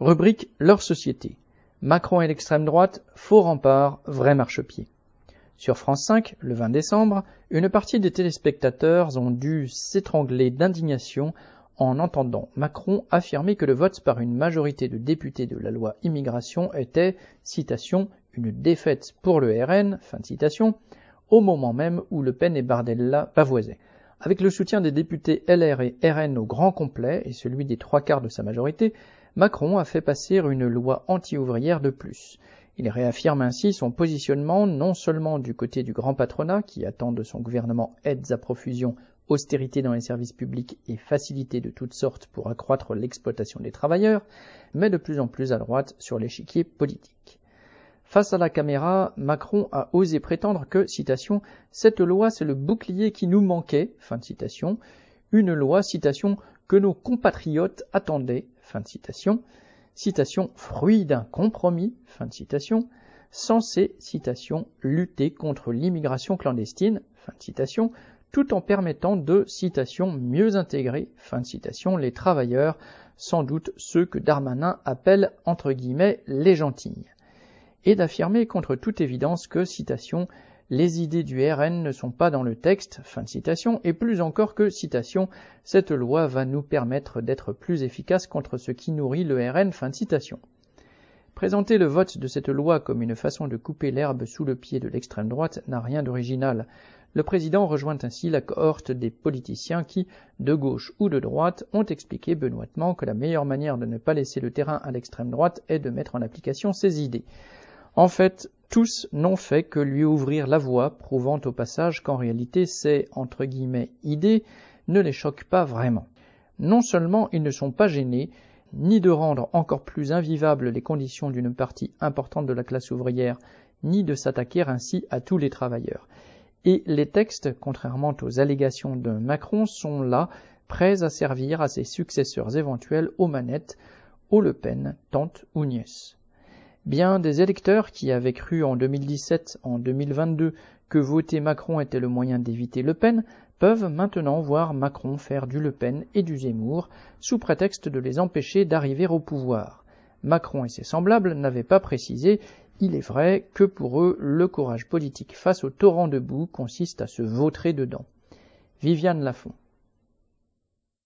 Rubrique Leur société. Macron et l'extrême droite, faux rempart, vrai marchepied. Sur France 5, le 20 décembre, une partie des téléspectateurs ont dû s'étrangler d'indignation en entendant Macron affirmer que le vote par une majorité de députés de la loi immigration était, citation, une défaite pour le RN, au moment même où Le Pen et Bardella pavoisaient. Avec le soutien des députés LR et RN au grand complet et celui des trois quarts de sa majorité, Macron a fait passer une loi anti-ouvrière de plus. Il réaffirme ainsi son positionnement non seulement du côté du grand patronat qui attend de son gouvernement aides à profusion, austérité dans les services publics et facilité de toutes sortes pour accroître l'exploitation des travailleurs, mais de plus en plus à droite sur l'échiquier politique. Face à la caméra, Macron a osé prétendre que, citation, cette loi c'est le bouclier qui nous manquait, fin de citation, une loi, citation, que nos compatriotes attendaient, fin de citation, citation, fruit d'un compromis, fin de citation, censé, citation, lutter contre l'immigration clandestine, tout en permettant de, citation, mieux intégrer, fin de citation, les travailleurs, sans doute ceux que Darmanin appelle, entre guillemets, les gentilles et d'affirmer contre toute évidence que, citation, les idées du RN ne sont pas dans le texte, fin de citation, et plus encore que, citation, cette loi va nous permettre d'être plus efficaces contre ce qui nourrit le RN, fin de citation. Présenter le vote de cette loi comme une façon de couper l'herbe sous le pied de l'extrême droite n'a rien d'original. Le président rejoint ainsi la cohorte des politiciens qui, de gauche ou de droite, ont expliqué benoîtement que la meilleure manière de ne pas laisser le terrain à l'extrême droite est de mettre en application ses idées. En fait, tous n'ont fait que lui ouvrir la voie, prouvant au passage qu'en réalité ces entre guillemets idées ne les choquent pas vraiment. Non seulement ils ne sont pas gênés, ni de rendre encore plus invivables les conditions d'une partie importante de la classe ouvrière, ni de s'attaquer ainsi à tous les travailleurs. Et les textes, contrairement aux allégations de Macron, sont là, prêts à servir à ses successeurs éventuels aux manettes, aux Le Pen, tante ou nièce. Bien des électeurs qui avaient cru en 2017, en 2022 que voter Macron était le moyen d'éviter Le Pen peuvent maintenant voir Macron faire du Le Pen et du Zemmour sous prétexte de les empêcher d'arriver au pouvoir. Macron et ses semblables n'avaient pas précisé, il est vrai, que pour eux le courage politique face au torrent de boue consiste à se vautrer dedans. Viviane Lafont.